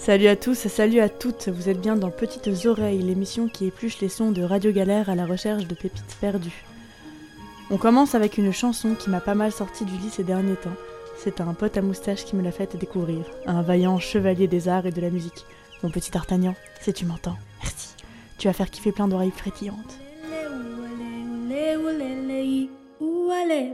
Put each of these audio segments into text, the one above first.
Salut à tous, salut à toutes, vous êtes bien dans Petites Oreilles, l'émission qui épluche les sons de Radio Galère à la recherche de pépites perdues. On commence avec une chanson qui m'a pas mal sorti du lit ces derniers temps. C'est un pote à moustache qui me l'a fait découvrir, un vaillant chevalier des arts et de la musique. Mon petit D'Artagnan, si tu m'entends, merci. Tu vas faire kiffer plein d'oreilles frétillantes. On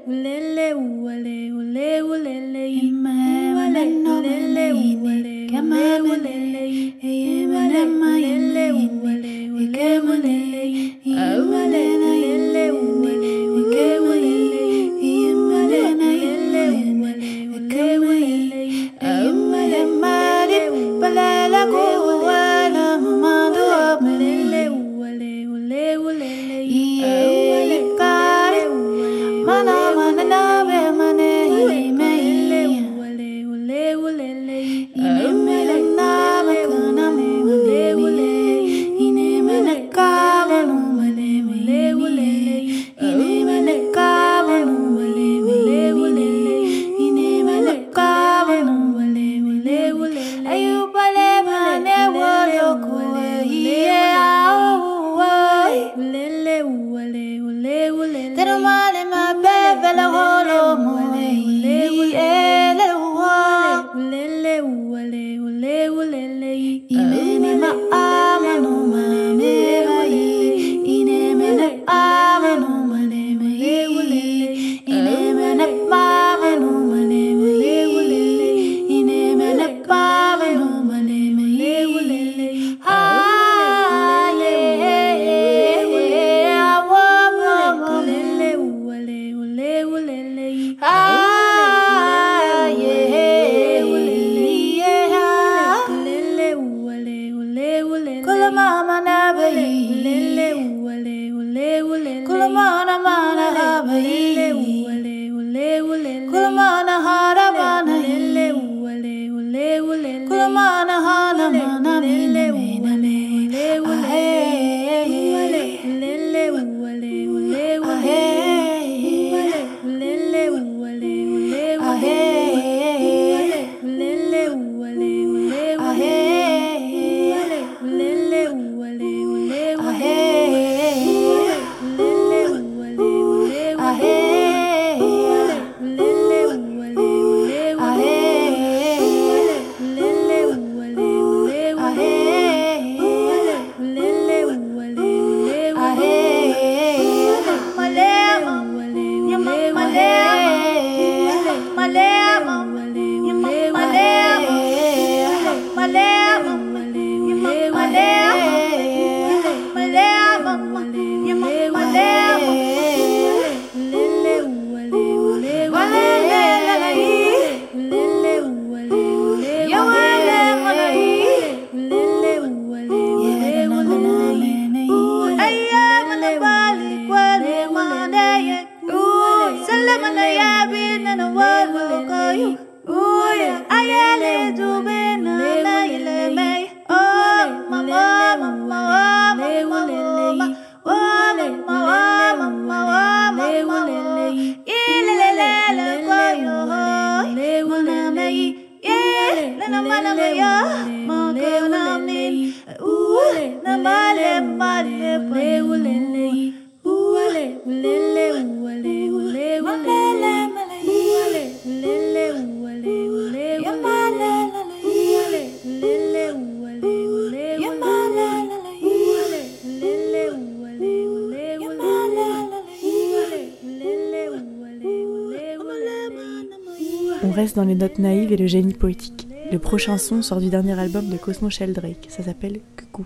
le génie poétique. Le prochain son sort du dernier album de Cosmo Sheldrake, ça s'appelle Coucou.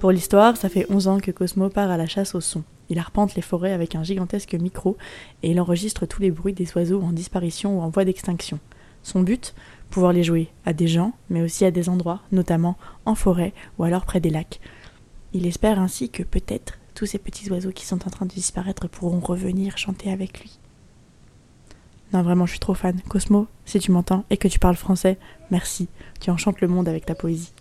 Pour l'histoire, ça fait 11 ans que Cosmo part à la chasse au son. Il arpente les forêts avec un gigantesque micro et il enregistre tous les bruits des oiseaux en disparition ou en voie d'extinction. Son but? Pouvoir les jouer à des gens, mais aussi à des endroits, notamment en forêt ou alors près des lacs. Il espère ainsi que peut-être tous ces petits oiseaux qui sont en train de disparaître pourront revenir chanter avec lui. Non, vraiment, je suis trop fan. Cosmo, si tu m'entends et que tu parles français, merci. Tu enchantes le monde avec ta poésie.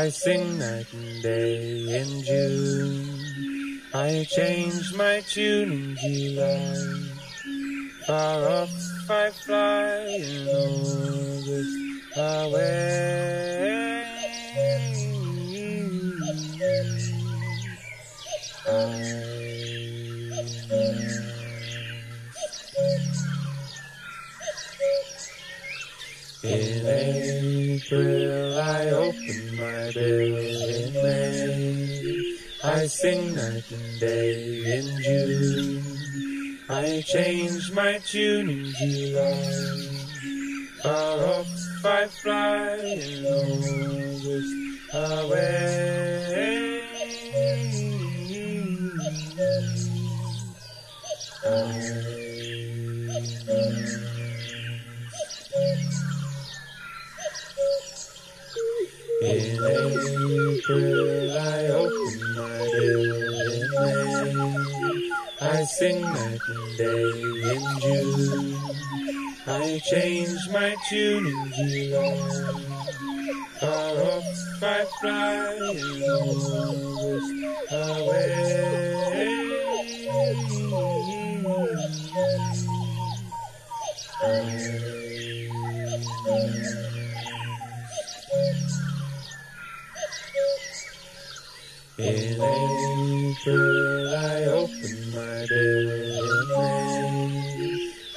I sing night and day in June. I change my tune in July. Far off June. door, I open my door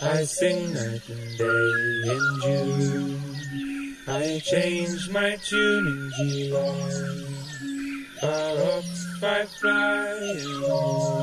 I sing night and day in June. I change my tune in July. Far up I fly alone.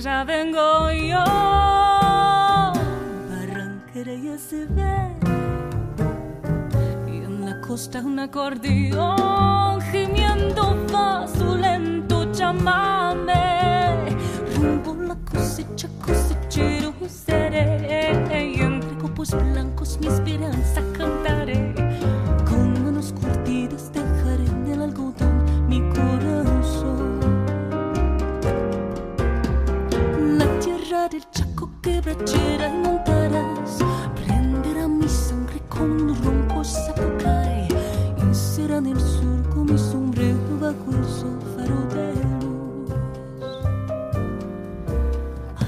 Tengo yo. Barranquera ya se ve. Y en la costa un acordeón gimiendo va su lento chamame. Rumbo la cosecha, cosechero seré. Y entre copos blancos mi esperanza cantaré. Y montarás Prenderá mi sangre con ronco zapucay Y será en el surco mi sombrero bajo el faro de luz.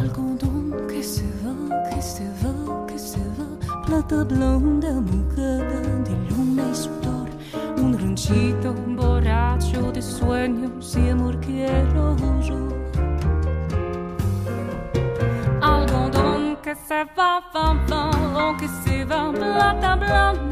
Algodón que se va, que se va, que se va Plata blonda va, plata blanda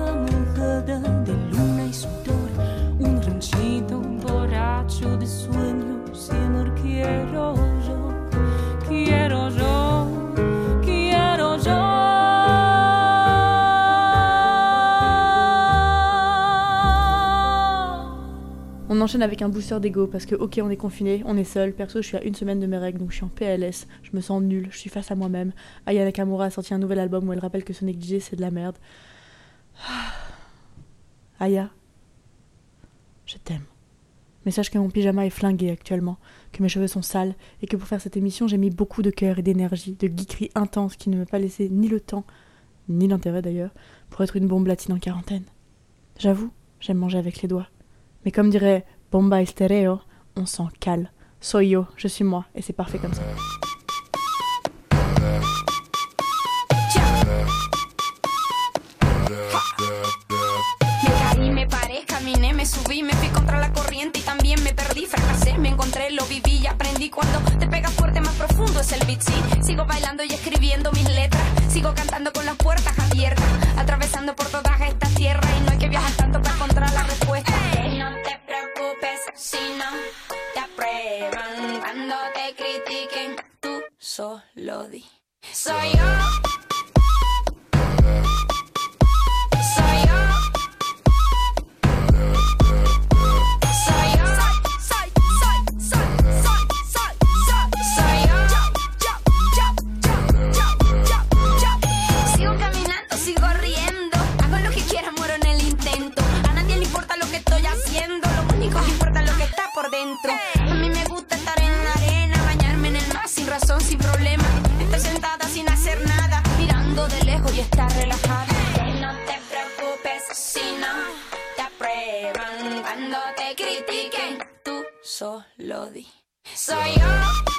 On enchaîne avec un booster d'ego parce que, ok, on est confiné, on est seul. Perso, je suis à une semaine de mes règles donc je suis en PLS. Je me sens nulle, je suis face à moi-même. Aya Nakamura a sorti un nouvel album où elle rappelle que se négliger c'est de la merde. Aya, je t'aime. Mais sache que mon pyjama est flingué actuellement, que mes cheveux sont sales et que pour faire cette émission j'ai mis beaucoup de cœur et d'énergie, de geekerie intense qui ne m'a pas laissé ni le temps, ni l'intérêt d'ailleurs, pour être une bombe latine en quarantaine. J'avoue, j'aime manger avec les doigts. Mais comme dirait Bomba Stereo, on s'en cale. Soy yo, je suis moi, et c'est parfait comme ça. Subí, me fui contra la corriente y también me perdí, fracasé, me encontré, lo viví y aprendí. Cuando te pega fuerte, más profundo es el beat, sí. Sigo bailando y escribiendo mis letras, sigo cantando con las puertas abiertas, atravesando por todas estas tierras y no hay que viajar tanto para encontrar la respuesta. No solo di. Soy yo. Lodi. Soy yo.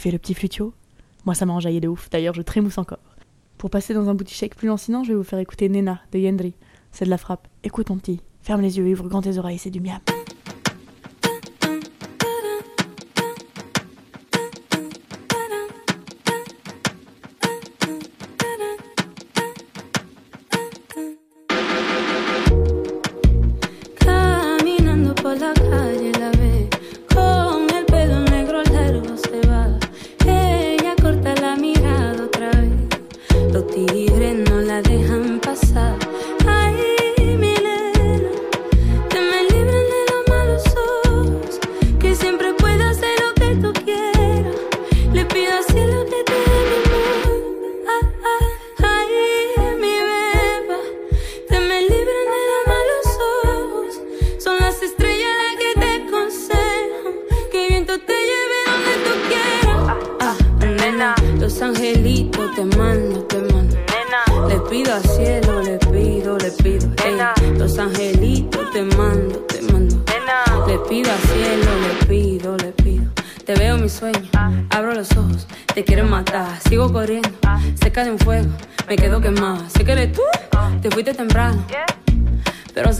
Kiffé le petit flutio Moi ça m'a enjaillé de ouf, d'ailleurs je trémousse encore. Pour passer dans un shake plus lancinant, je vais vous faire écouter Nena de Yendri. C'est de la frappe. Écoute mon petit, ferme les yeux, ouvre grand tes oreilles, c'est du miam.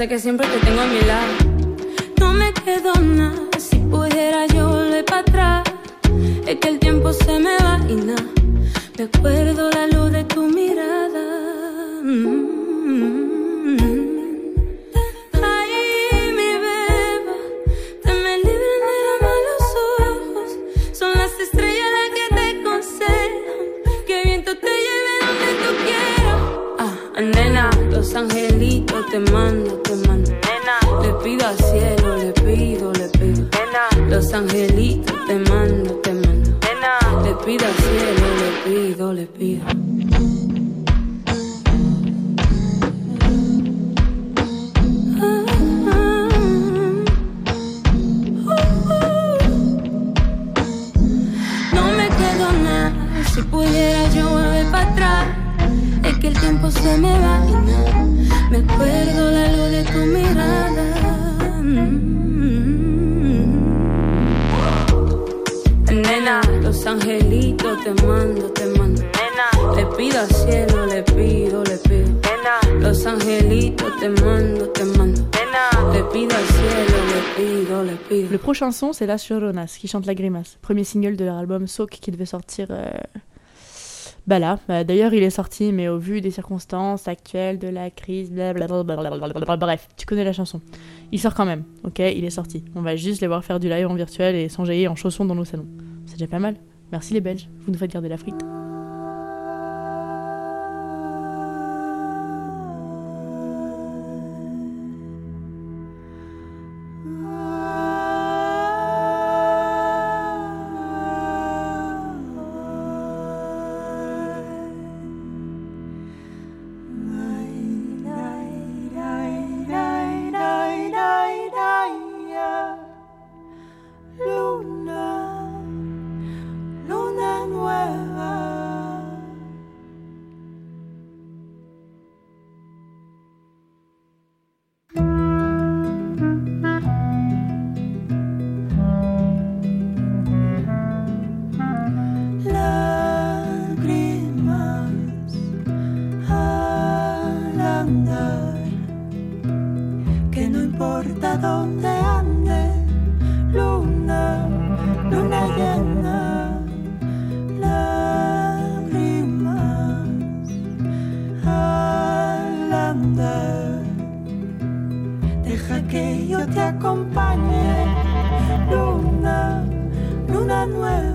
sé que siempre te tengo prochain son, c'est La Choronas qui chante La Grimace, premier single de leur album Soak qui devait sortir. Euh, bah là, bah, d'ailleurs il est sorti, mais au vu des circonstances actuelles de la crise, blablabla, bref, tu connais la chanson. Il sort quand même, ok Il est sorti. On va juste les voir faire du live en virtuel et s'enjailler en chaussons dans nos salons. C'est déjà pas mal. Merci les Belges, vous nous faites garder la frite. importa dónde ande, luna, luna llena, lágrimas al andar. Deja que yo te acompañe, luna, luna nueva.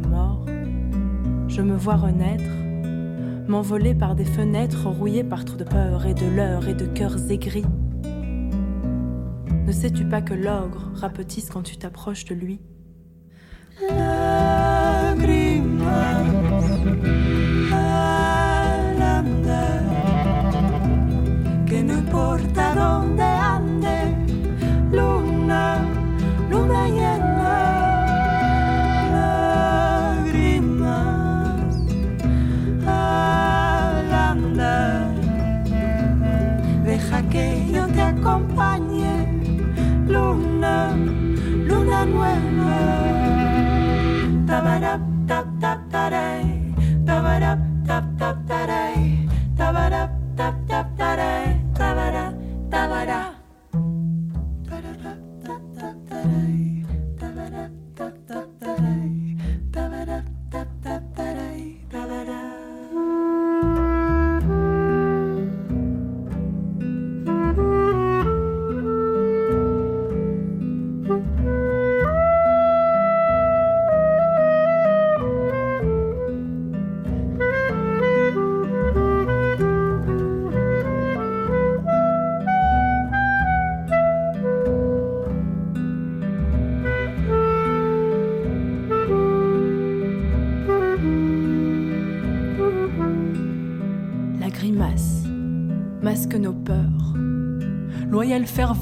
mort. Je me vois renaître, m'envoler par des fenêtres rouillées par trop de peur et de leurre et de cœurs aigris. Ne sais-tu pas que l'ogre rapetisse quand tu t'approches de lui?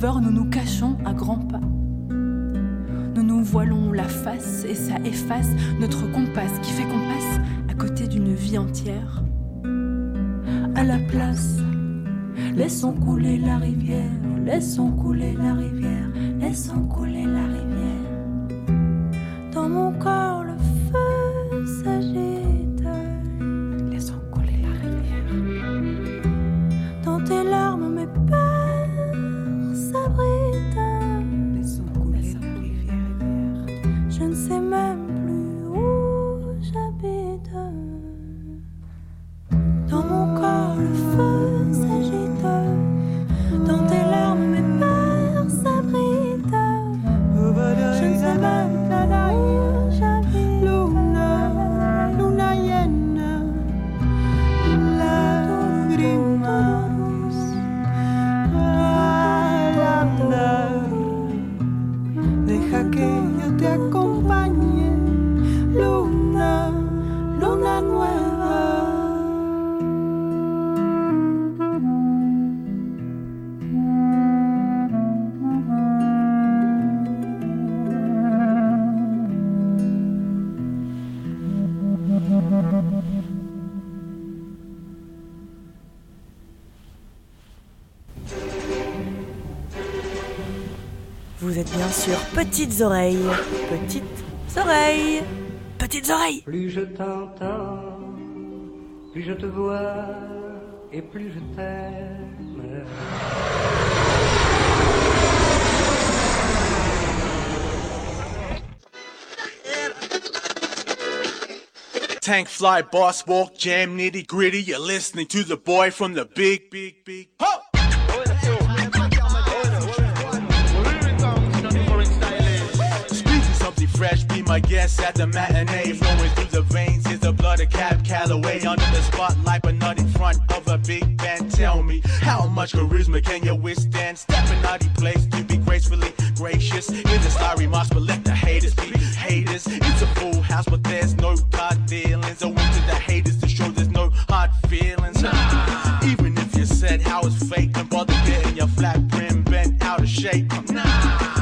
sauveur, nous nous Petites Oreilles. Petites Oreilles. Petites Oreilles. Plus je t'entends, plus je te vois et plus je t'aime. Tank fly, boss walk, jam nitty gritty. You're listening to the boy from the big, big, big. My guest at the matinee. Flowing through the veins is the blood of Cab Calloway. Under the spotlight, but not in front of a big band. Tell me, how much charisma can you withstand? Stepping out of place to be gracefully gracious. In the sorry marks, but let the haters be haters. It's a full house, but there's no God dealings. I went to the haters to show there's no hard feelings. Nah. Even if you said how it's fake, don't bother getting your flat brim bent out of shape. Nah.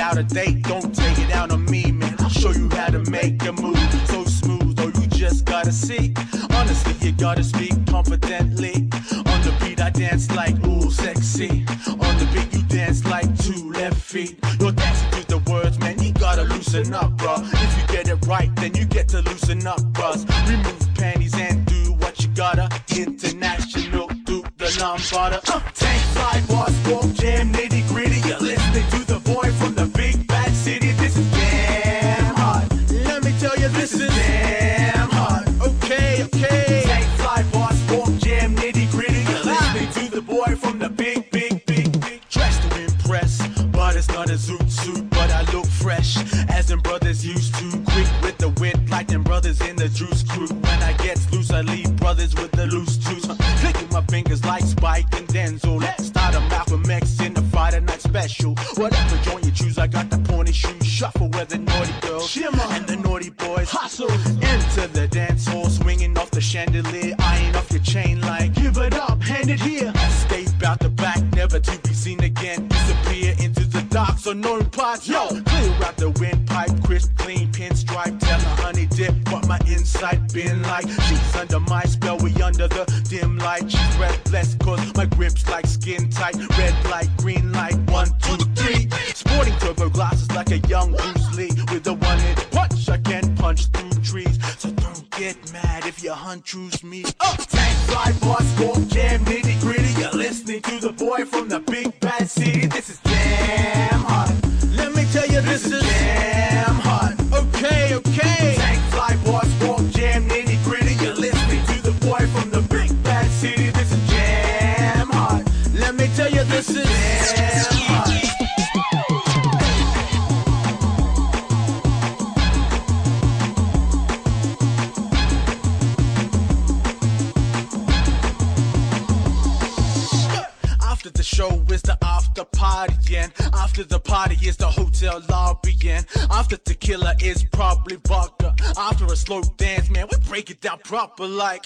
Without a date, don't take it out on me, man. I'll show you how to make a move so smooth, or you just gotta see. Honestly, you gotta speak confidently. On the beat, I dance like ooh, sexy. On the beat, you dance like two left feet. You're dancing to the words, man. You gotta loosen up, bro. If you get it right, then you get to loosen up, bros. Remove panties and do what you gotta. International, do the lambada. Uh, tank walk, jam, so no. Yo, clear out proper like.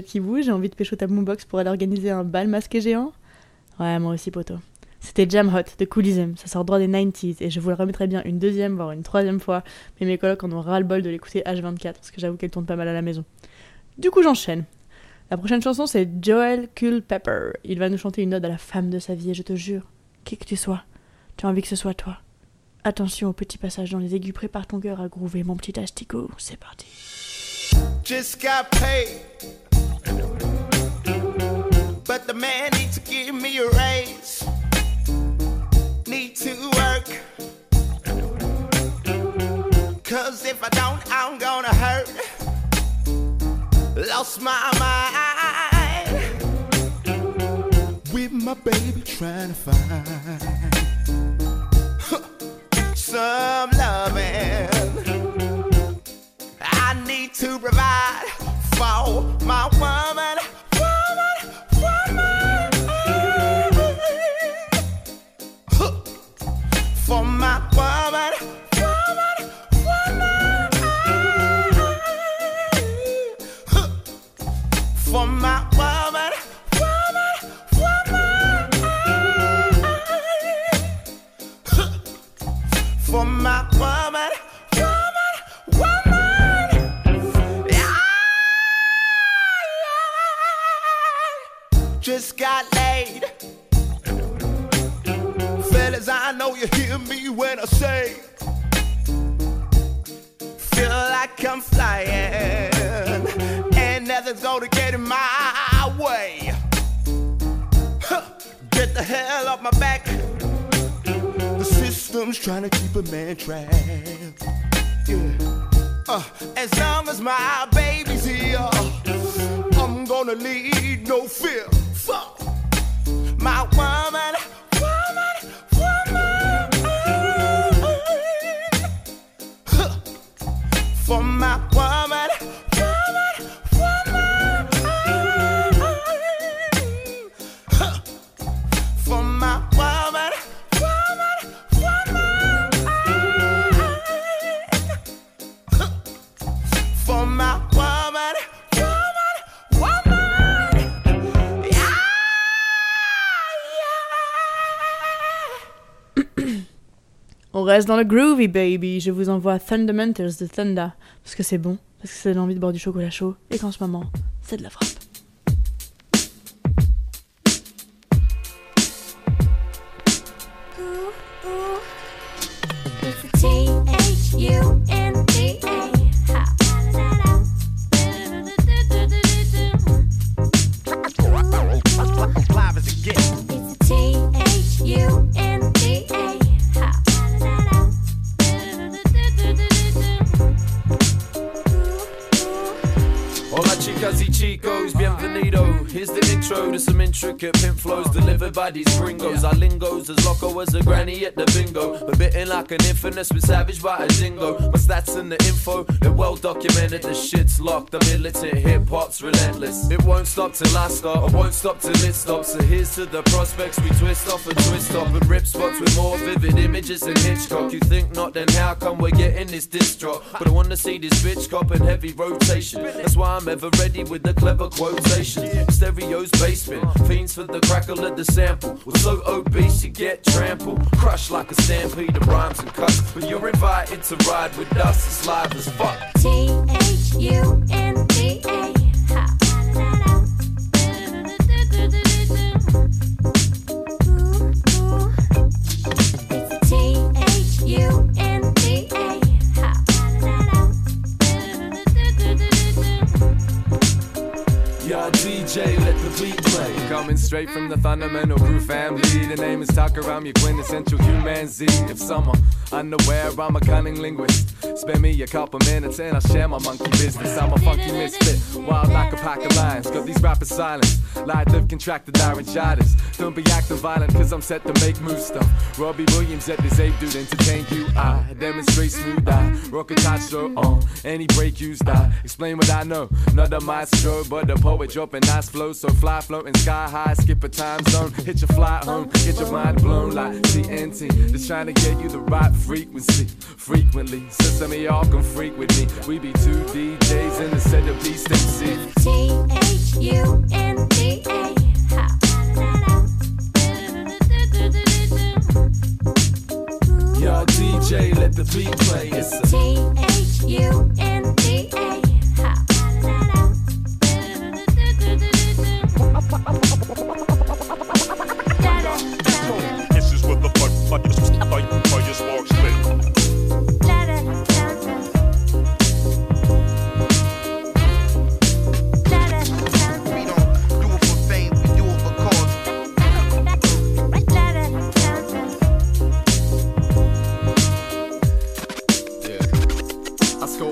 Qui bouge, j'ai envie de pécho ta boombox pour aller organiser un bal masqué géant Ouais, moi aussi, poto. C'était Jam Hot de Coolism, ça sort droit des 90s et je vous le remettrai bien une deuxième, voire une troisième fois, mais mes colocs en ont ras le bol de l'écouter H24 parce que j'avoue qu'elle tourne pas mal à la maison. Du coup, j'enchaîne. La prochaine chanson, c'est Joel Culpepper. Il va nous chanter une ode à la femme de sa vie et je te jure, qui que tu sois, tu as envie que ce soit toi. Attention au petit passage dans les aigus, prépare ton cœur à groover mon petit asticot, c'est parti. just got paid. But the man needs to give me a raise. Need to work. Cause if I don't, I'm gonna hurt. Lost my mind. With my baby trying to find some loving. I need to provide for my woman, woman, my woman, know you hear me when I say, feel like I'm flying, and nothing's gonna get in my way. Huh, Get the hell off my back. The system's trying to keep a man trapped. Yeah. Uh, as long as my baby's here, I'm gonna lead no fear. Fuck my woman, woman, For my woman, reste dans le groovy baby, je vous envoie Thundamentals de Thunder, parce que c'est bon, parce que c'est l'envie de boire du chocolat chaud, et qu'en ce moment, c'est de la frappe. These gringos. Our lingo's as loco as a granny at the bingo. But bitten like an infamous, been savage by a zingo. My stats and the info, they're well documented. The shit's locked, the militant hip hop's relentless. It won't stop till I start, I won't stop till it stops. So here's to the prospects we twist off and twist off and rip spots with more vivid images than Hitchcock. You think not, then how come we're getting this distro? But I wanna see this bitch cop in heavy rotation. That's why I'm ever ready with the clever quotation. Stereos basement, fiends for the crackle of the sample. We're so obese you get trampled, crushed like a stampede of rhymes and cuts. But you're invited to ride with us, it's live as fuck. T H U N D A. straight from the fundamental crew family. The name is Tucker, I'm your quintessential human Z. If someone unaware, I'm a cunning linguist. Spend me a couple minutes and I share my monkey business. I'm a funky misfit, wild like a pack of lions. Got these rappers silent, light live contracted laryngitis. Don't be acting violent, cause I'm set to make moves stuff. Robbie Williams at this ape dude entertain you. I demonstrate smooth eye, rock a tight on any break you die. Explain what I know, not a maestro, but a poet dropping nice flows. So fly floating sky high, skip a time zone, hit your flight home, get your mind blown like TNT. Just trying to get you the right frequency, frequently. So some of y'all can freak with me. We be two DJs in the set of beast. T H U N D A. Yo, DJ, let the beat play. It's T H U N D A.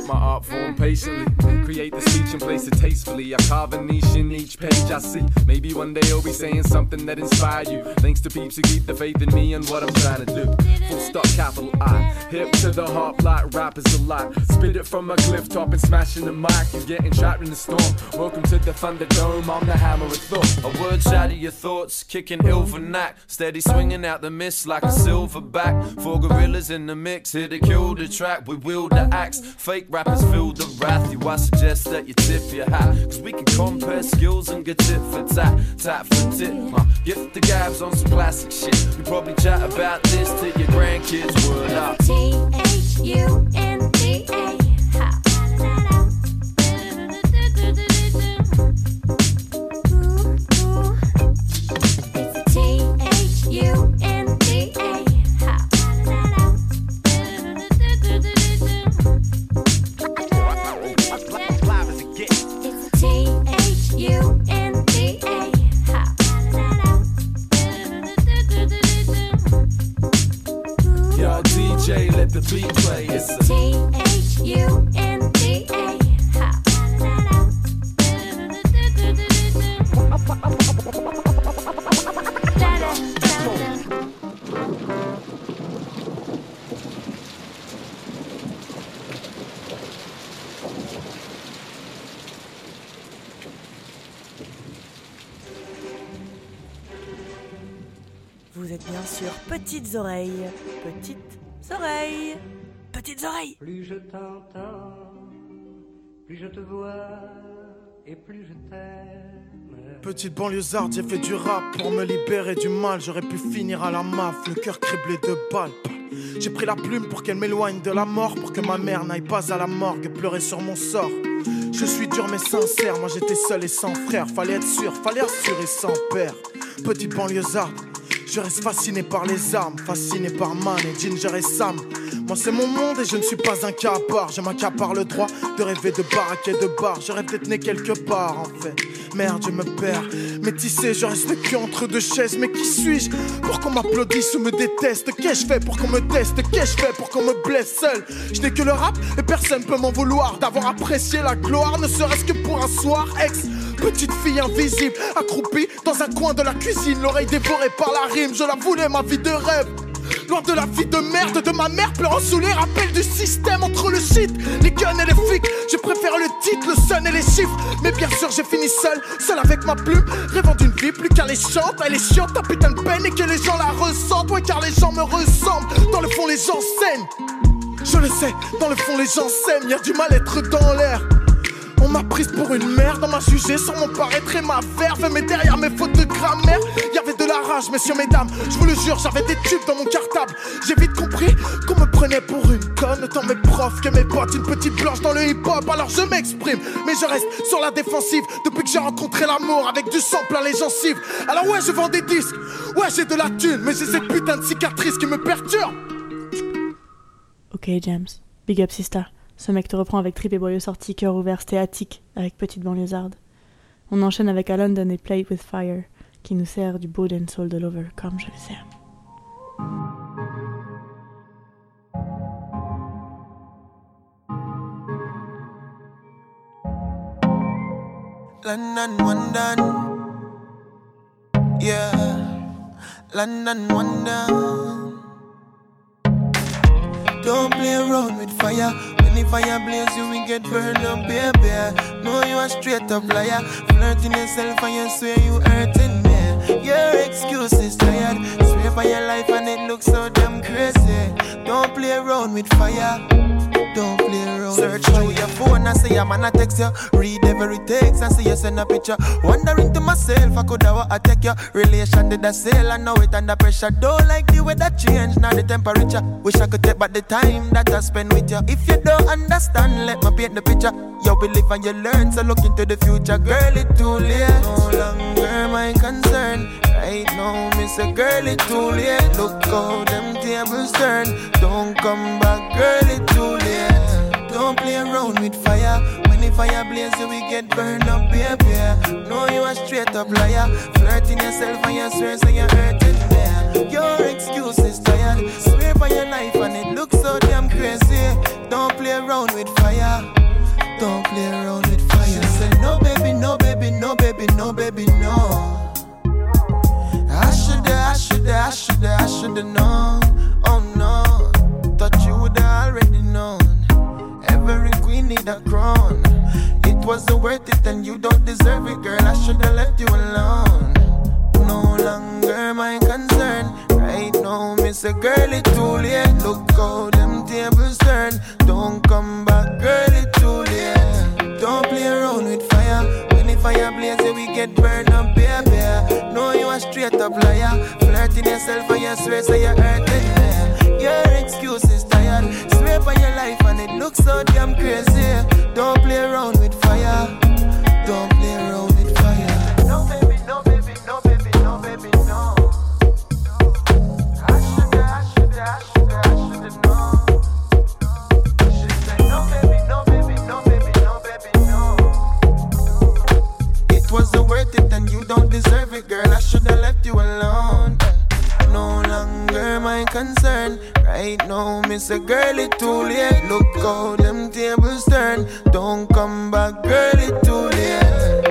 my art form patiently, create the speech and place it tastefully. I carve a niche in each page I see. Maybe one day I'll be saying something that inspire you. Thanks to peeps who keep the faith in me and what I'm trying to do. Full stop, capital I. Hip to the heart, like rappers a lot. Spit it from a cliff top and smashing the mic. You're getting trapped in the storm. Welcome to the Thunderdome. I'm the hammer of thought. A word shatter your thoughts, kicking ill for knack. Steady swinging out the mist like a silverback. Four gorillas in the mix, here to kill the track. We wield the axe. Fake rappers feel the wrath. You, I suggest that you tip your hat. Cause we can compare skills and get tit for tat, tat for tit. Uh, gift the gabs on some classic shit. We probably chat about this to your grandkids. Word up. T H U N D A. T H U N D A. Vous êtes bien sûr petites oreilles. Petites oreilles. Petites oreilles. Plus je t'entends, plus je te vois et plus je t'aime. Petite banlieusarde, j'ai fait du rap pour me libérer du mal. J'aurais pu finir à la maf, le cœur criblé de balles. J'ai pris la plume pour qu'elle m'éloigne de la mort, pour que ma mère n'aille pas à la morgue pleurer sur mon sort. Je suis dur mais sincère, moi j'étais seul et sans frère. Fallait être sûr, fallait assurer sans père. Petite banlieusarde, je reste fasciné par les armes, fasciné par Man et Ginger et Sam. Moi c'est mon monde et je ne suis pas un cas à part. Je m'accapare le droit de rêver de baraque de bar. Rêve d'être né quelque part en fait. Merde, je me perds. Métissé, je reste que entre deux chaises. Mais qui suis-je pour qu'on m'applaudisse ou me déteste? Qu'ai-je fait pour qu'on me teste? Qu'ai-je fait pour qu'on me blesse seul? Je n'ai que le rap et personne peut m'en vouloir d'avoir apprécié la gloire, ne serait-ce que pour un soir. Ex, petite fille invisible, accroupie dans un coin de la cuisine, l'oreille dévorée par la rime. Je la voulais, ma vie de rêve. Loin de la vie de merde de ma mère, pleurant sous les rappels du système entre le shit, les guns et les flics. Je préfère le titre, le sun et les chiffres. Mais bien sûr, j'ai fini seul, seul avec ma plume, rêvant d'une vie plus qu'alléchante. Elle est chiante, ta putain de peine et que les gens la ressentent. Ouais, car les gens me ressemblent. Dans le fond, les gens saignent. Je le sais, dans le fond, les gens s'aiment. Y'a du mal-être dans l'air. On m'a prise pour une merde, on m'a jugé sur mon paraître et ma verve. Mais derrière mes fautes de grammaire, y avait de la rage, messieurs, mesdames. Je vous le jure, j'avais des tubes dans mon cartable. J'ai vite compris qu'on me prenait pour une conne. Tant mes profs que mes potes, une petite blanche dans le hip-hop. Alors je m'exprime, mais je reste sur la défensive depuis que j'ai rencontré l'amour avec du sang plein les gencives. Alors ouais, je vends des disques, ouais, j'ai de la thune, mais j'ai cette putain de cicatrice qui me perturbe. Ok, James. Big up, Sista. Ce mec te reprend avec trip et boyau sorti, cœur ouvert, stéatique, avec petite banlieusarde. On enchaîne avec A London et Play with Fire, qui nous sert du body and soul de Lover, comme je le sais. When the fire blaze, you will get burned up, baby. No, you a straight up liar. Flirting yourself and you swear you hurting me. Your excuse is tired. Swear by your life and it looks so damn crazy. Don't play around with fire. Don't play around. Search through your phone and say I'm gonna text you. Read every text and see you send a picture. Wondering to myself, I could have attack you. Relation did a sale and now it under pressure. Don't like the weather change, now the temperature. Wish I could take back the time that I spend with you. If you don't understand, let me paint the picture. You believe and you learn, so look into the future. Girl, it's too late. No longer my concern. Right now, miss a girl, it's too late. Look how them tables turn. Don't come back, girl, it's too late. Don't play around with fire. When the fire blaze, you will get burned up, baby. No, you a straight up liar. Flirting yourself and you swear, so you're hurting me. Your excuse is tired. Swear by your life and it looks so damn crazy. Don't play around with fire. Don't play around with fire. She said, No, baby, no, baby, no, baby, no, baby, no. I shoulda, I shoulda, I shoulda, I shoulda known. Need a crown. It wasn't worth it, and you don't deserve it, girl. I shoulda left you alone. No longer my concern. Right now, miss a girl, it's too late. Look how them tables turn. Don't come back, girl, it's too late. Don't play around with fire. When the fire blaze, we get burned up, baby. No, you a straight up liar. Flirting yourself and you swear, so you're hurting me. Your excuse is tired. Swear by your life it looks so damn crazy. Don't play around my concern. Right now, miss a girl, it too late. Look how them tables turn. Don't come back, girl, it too late.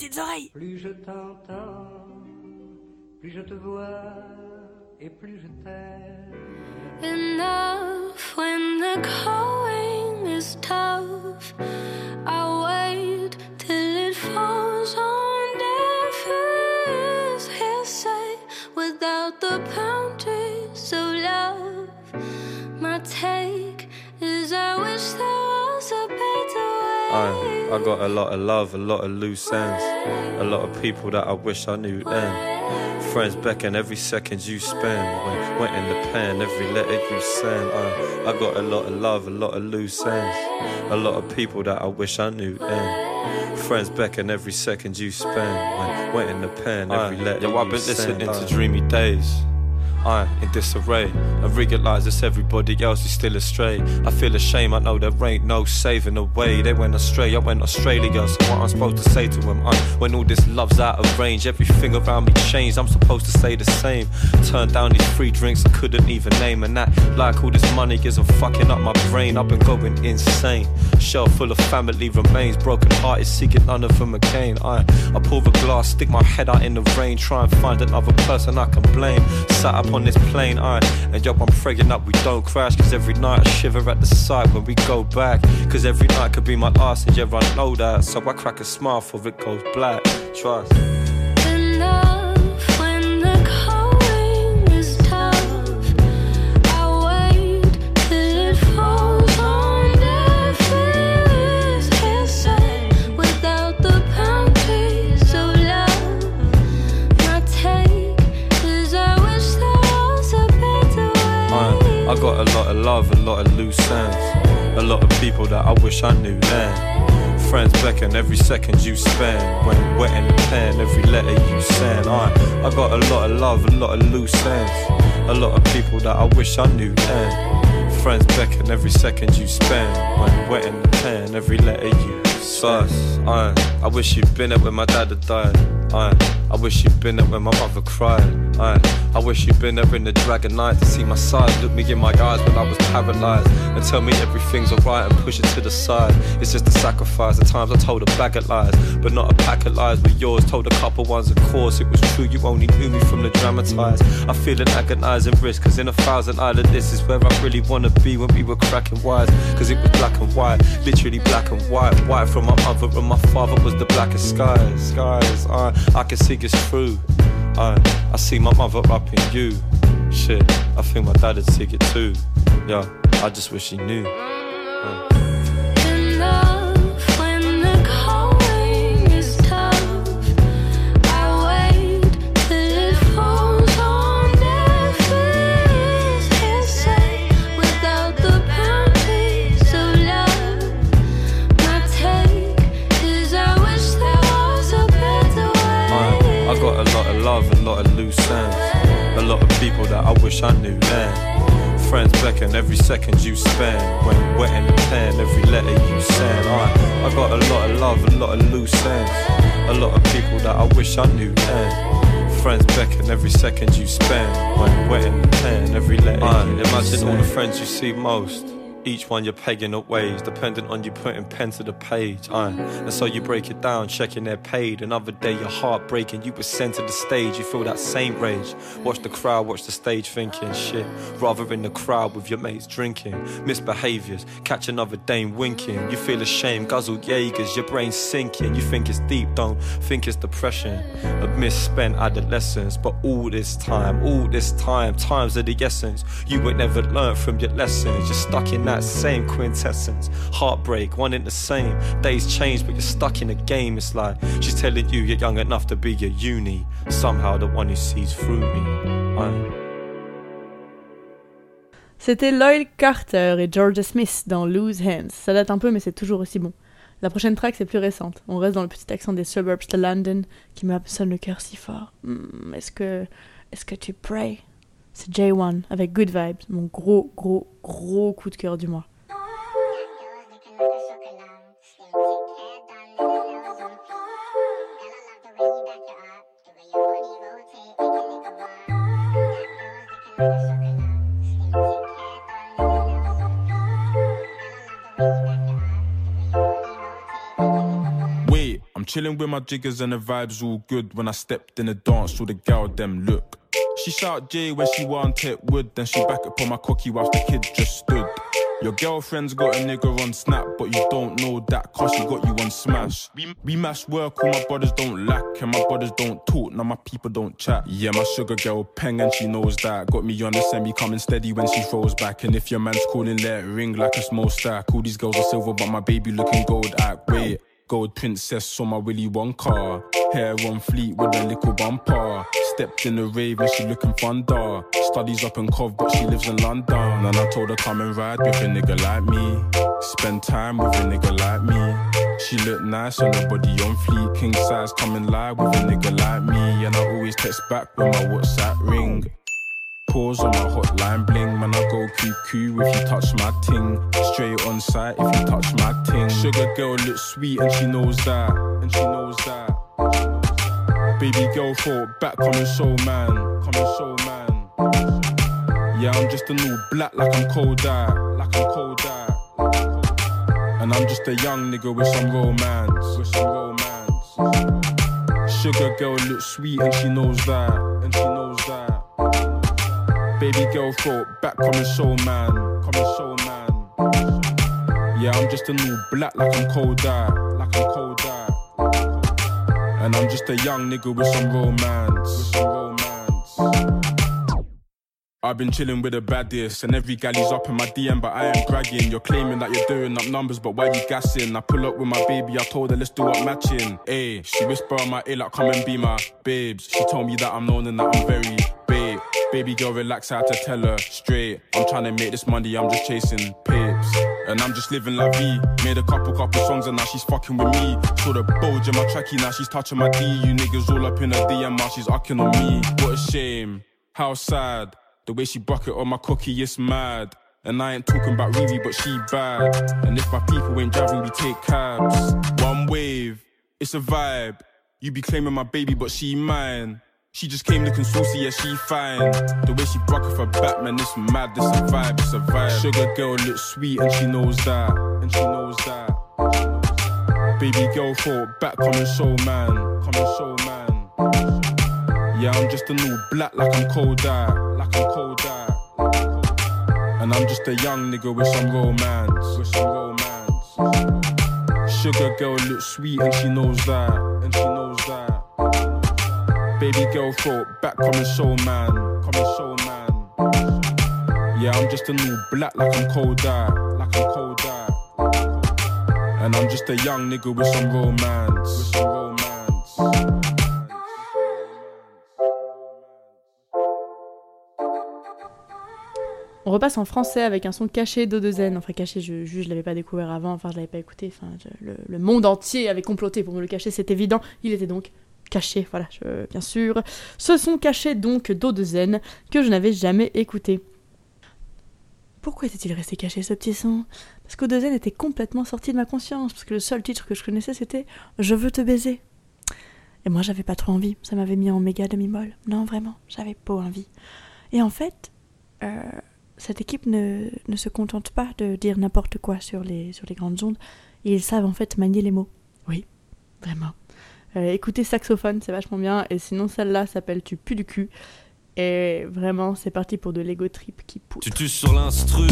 Petites oreilles. Plus je t'entends, plus je te vois et plus je t'aime. Enough when the going is tough. I wait till it falls on deaf ears. Hearsay without the boundaries of love. My take is I wish there was a better way. I, I got a lot of love, a lot of loose ends, a lot of people that I wish I knew then. Friends beckon every second you spend. When went in the pen, every letter you send. I, I got a lot of love, a lot of loose ends, a lot of people that I wish I knew then. Friends beckon every second you spend. When went in the pen, every letter Yo, I've been listening I- to dreamy days. I in disarray. I realise it's everybody else is still astray. I feel ashamed, I know there ain't no saving the way. They went astray, I went Australia. So what I'm supposed to say to them? I, when all this love's out of range, everything around me changed. I'm supposed to say the same. Turn down these free drinks I couldn't even name. And that, like all this money isn't fucking up my brain. I've been going insane. Shelf full of family remains. Broken hearted, seeking none of them again. I, I pour a glass, stick my head out in the rain. Try and find another person I can blame. Sat up on this plane, I, and yo, I'm praying up we don't crash. Cause every night I shiver at the sight when we go back. Cause every night could be my last, and yeah, I know that. So I crack a smile for it goes black. Trust. Got a lot of love, a lot of loose ends, a lot of people that I wish I knew then. Friends beckon every second you spend when wet in the pen, every letter you send. I, I got a lot of love, a lot of loose ends, a lot of people that I wish I knew then. Friends beckon every second you spend when wet in the pen, every letter you First, I, I wish you'd been there when my dad had died. I, I wish you'd been there when my mother cried. I, I wish you'd been there in the dragon night to see my side. Look me in my eyes when I was paralyzed and tell me everything's alright and push it to the side. It's just a sacrifice. At times I told a bag of lies, but not a pack of lies. But yours told a couple ones, of course. It was true, you only knew me from the dramatized. I feel an agonizing risk, cause in a thousand island, this is where I really wanna be when we were cracking wise. Cause it was black and white, literally black and white. White from my mother and my father was the blackest skies. Skies, I can see it's through. I, I see my mother in you. Shit, I think my dad would see it too. Yeah, I just wish he knew. Uh. Beckon every second you spend when wet in the pen, every letter you send. I, I got a lot of love, a lot of loose ends, a lot of people that I wish I knew then. Friends beckon every second you spend when wet in the pen, every letter I you imagine all the send. friends you see most. Each one you're pegging at ways, dependent on you putting pen to the page. Aye. And so you break it down, checking they're paid. Another day you're heartbreaking, you were sent to the stage, you feel that same rage. Watch the crowd, watch the stage thinking shit. Rather in the crowd with your mates drinking. Misbehaviors, catch another dame winking. You feel ashamed, guzzle Jaegers, your brain sinking. You think it's deep, don't think it's depression. A misspent adolescence, but all this time, all this time, times of the essence. You would never learn from your lessons. You're stuck in that same quintessence. Heartbreak, one in the same. Days change, but you're stuck in a game. It's like she's telling you you're young enough to be your uni. Somehow the one who sees through me. Aye. C'était Loyal Carter et Georgia Smith dans Loose Hands. Ça date un peu, mais c'est toujours aussi bon. La prochaine track, c'est plus récente. On reste dans le petit accent des suburbs de London qui me sonne le cœur si fort. Hmm, est-ce que, est-ce que tu pray C'est J1 avec Good Vibes, mon gros, gros, gros coup de cœur du mois. Enough chilling with my jiggers and the vibes all good. When I stepped in the dance, saw the girl them look. She shout J when she want it wood, then she back up on my cocky whilst the kids just stood. Your girlfriend's got a nigga on snap, but you don't know that cause she got you on smash. We, we mash work, all my brothers don't lack, and my brothers don't talk, now my people don't chat. Yeah, my sugar girl peng and she knows that. Got me on the semi coming steady when she throws back. And if your man's calling, let it ring like a small stack. All these girls are silver, but my baby looking gold act. Wait. Gold princess on my Willy Wonka. Hair on fleet with a little bumper. Stepped in the rave and she looking thunder. Studies up in Cov, but she lives in London. And I told her come and ride with a nigga like me. Spend time with a nigga like me. She look nice and her body on fleet. King size coming live with a nigga like me. And I always text back when my WhatsApp ring. Pause on my hotline bling, man. I go QQ if you touch my ting. Straight on site if you touch my ting. Sugar girl looks sweet and she knows that, and she knows that. Baby girl thought back, come and show man, come and show man. Yeah, I'm just a new black like I'm cold out, like I'm cold out. And I'm just a young nigga with some romance, with some romance. Sugar girl looks sweet and she knows that, and she knows that. Baby girl thought back, come and show man, come and show man. Yeah, I'm just a new black like I'm cold out, like I'm cold out. And I'm just a young nigga with some romance, with some romance. I've been chilling with the baddest, and every galley's up in my DM, but I ain't bragging. You're claiming that you're doing up numbers, but why you gassing? I pull up with my baby, I told her let's do up matching. Ayy, she whisper on my ear like come and be my babes. She told me that I'm known and that I'm very. Baby girl, relax, I had to tell her straight. I'm trying to make this money, I'm just chasing pips. And I'm just living la vie. Made a couple, couple songs and now she's fucking with me. Saw the bulge in my tracky, now she's touching my D. You niggas all up in her DM, now she's ucking on me. What a shame, how sad. The way she bucket on my cookie, is mad. And I ain't talking about Riri, but she bad. And if my people ain't driving, we take cabs. One wave, it's a vibe. You be claiming my baby, but she mine. She just came looking saucy, yeah, she fine. The way she broke off her Batman, it's mad, it's a vibe, it's a vibe. Sugar girl looks sweet and she knows that, and she knows that. Baby girl thought back, come and show man, come and show man. Yeah, I'm just a new black like I'm cold out, like I'm cold out. And I'm just a young nigga with some romance, with some romance. Sugar girl looks sweet and she knows that, and she knows that. Baby girl thought back, and show man, and show man. Yeah, I'm just a new black like I'm cold like I'm cold. And I'm just a young nigga with some romance, with some romance. On repasse en français avec un son caché d'O2N. Enfin, caché, je, je, je l'avais pas découvert avant, enfin, je l'avais pas écouté. Enfin, je- le, le monde entier avait comploté pour me le cacher, c'est évident. Il était donc caché, voilà, bien sûr. Ce son caché donc d'O2N que je n'avais jamais écouté. Pourquoi était-il resté caché ce petit son? Parce qu'O2N était complètement sorti de ma conscience, parce que le seul titre que je connaissais c'était Je veux te baiser. Et moi j'avais pas trop envie, ça m'avait mis en méga demi-molle. Non, vraiment, j'avais pas envie. Et en fait, euh, cette équipe ne, ne se contente pas de dire n'importe quoi sur les, sur les grandes ondes. Ils savent en fait manier les mots. Oui, vraiment. Euh, écoutez saxophone, c'est vachement bien. Et sinon, celle-là s'appelle Tu pues du cul. Et vraiment, c'est parti pour de l'ego trip qui pousse. Tu tues sur l'instru,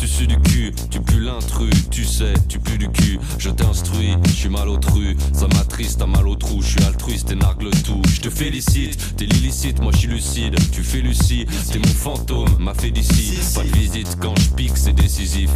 tu sues du cul, tu pues l'intrus, tu sais, tu pues du cul, je t'instruis, je suis mal autru, ça m'attriste, t'as mal au trou, je suis altruiste et nargue tout, je te félicite, t'es l'illicite, moi je suis lucide, tu fais Lucie, t'es mon fantôme, ma d'ici, pas de visite, quand je pique c'est décisif,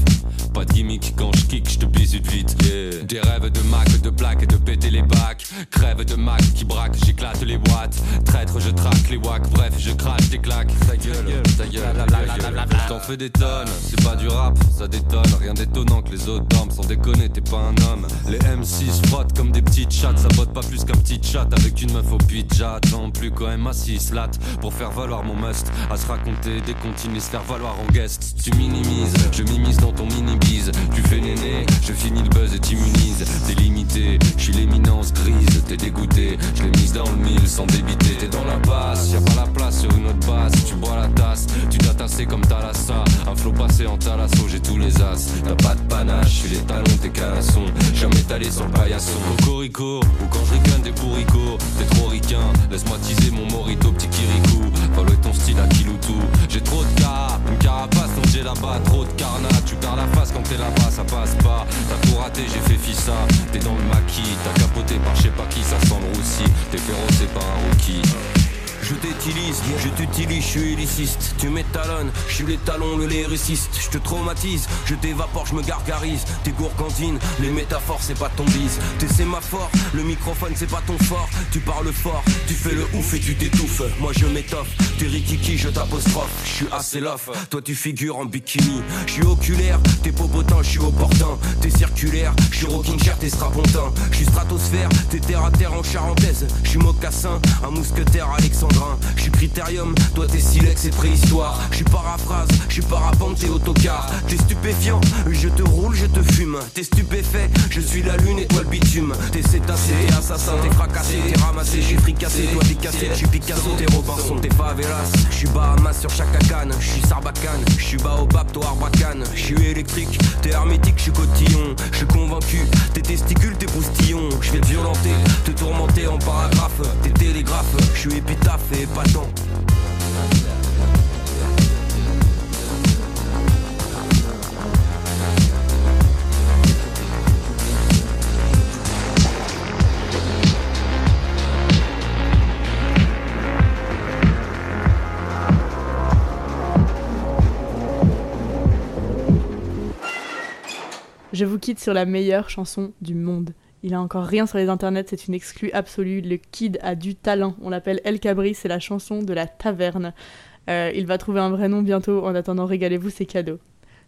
pas de gimmick, quand je kick, je te bisute vite, yeah. des rêves de Mac, de plaques et de péter les bacs, crève de Mac qui braque, j'éclate les boîtes, traître, je traque les wacks, bref, je crache des claques, ta gueule, ta gueule, ta gueule. T'en fais des tonnes, c'est pas du rap, ça détonne, rien d'étonnant que les autres dorment, sans déconner, t'es pas un homme. Les M6 frottent comme des petites chattes, ça botte pas plus qu'un petit chat avec une meuf au pidja, attends plus quand même assis, slat, pour faire valoir mon must, à se raconter des comptines, se faire valoir en guest. Tu minimises, je m'immisce dans ton mini-bise, tu fais néné, je finis le buzz et t'immunises, t'es limité, je suis l'éminence grise, t'es dégoûté, je l'ai mise dans le mille sans débiter, t'es dans la passe, y'a pas la place sur une autre base, tu bois la tasse, tu dois tasser comme Talassa, un flow passé en j'ai tous les as. T'as pas de panache, je suis les talons, t'es canassons. Jamais sur le paillasson. Corico, ou quand je ricane des bourricots. T'es trop ricain, laisse-moi teaser mon morito, petit kirikou. Follow ton style à kiloutou. J'ai trop de cas, une carapace, donc j'ai là-bas. Trop de carnat, tu perds la face quand t'es là-bas, ça passe pas. T'as tout raté, j'ai fait fissa. T'es dans le maquis, t'as capoté par je sais pas qui, ça sent le roussi. T'es férocé par un rookie. Je t'utilise, je t'utilise, je suis illiciste. Tu m'étalonnes, je suis les talons, le lyriciste. Je te traumatise, je t'évapore, je me gargarise. Tes gourgandines, les métaphores, c'est pas ton bise. Tes sémaphores, le microphone, c'est pas ton fort. Tu parles fort, tu fais le ouf et tu t'étouffes. Moi je m'étoffe, t'es rikiki, je t'apostrophe. Je suis assez lof, toi tu figures en bikini. Je suis oculaire, t'es popotin, je suis opportun. T'es circulaire, je suis rocking chair, t'es strapontin. Je suis stratosphère, t'es terre à terre en charentaise. Je suis mocassin, un mousquetaire Je suis critérium, toi t'es silex et préhistoire. Je suis paraphrase, je suis parapente et autocar. T'es stupéfiant, je te roule, je te fume. T'es stupéfait, je suis la lune et toi le bitume. T'es cétacé, t'es assassin, t'es fracassé, t'es ramassé, je suis fricassé, toi t'es cassé, je suis Picasso, t'es Robinson, t'es favelas. Je suis Bahamas sur chaque je suis Sarbacane, je suis Baobab, toi Arbacane. Je suis électrique, t'es hermétique, je suis cotillon. Je suis convaincu, tes testicules, tes poustillons. Je vais te violenter, te tourmenter en paragraphe. Tes télégraphes, je suis épitaphe et épatant. Je vous quitte sur la meilleure chanson du monde. Il a encore rien sur les internets, c'est une exclue absolue. Le kid a du talent. On l'appelle El Cabri, c'est la chanson de la taverne. Euh, il va trouver un vrai nom bientôt. En attendant, régalez-vous, c'est cadeau.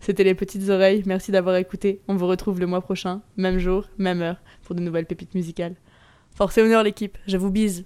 C'était les petites oreilles. Merci d'avoir écouté. On vous retrouve le mois prochain, même jour, même heure, pour de nouvelles pépites musicales. Force et honneur l'équipe. Je vous bise.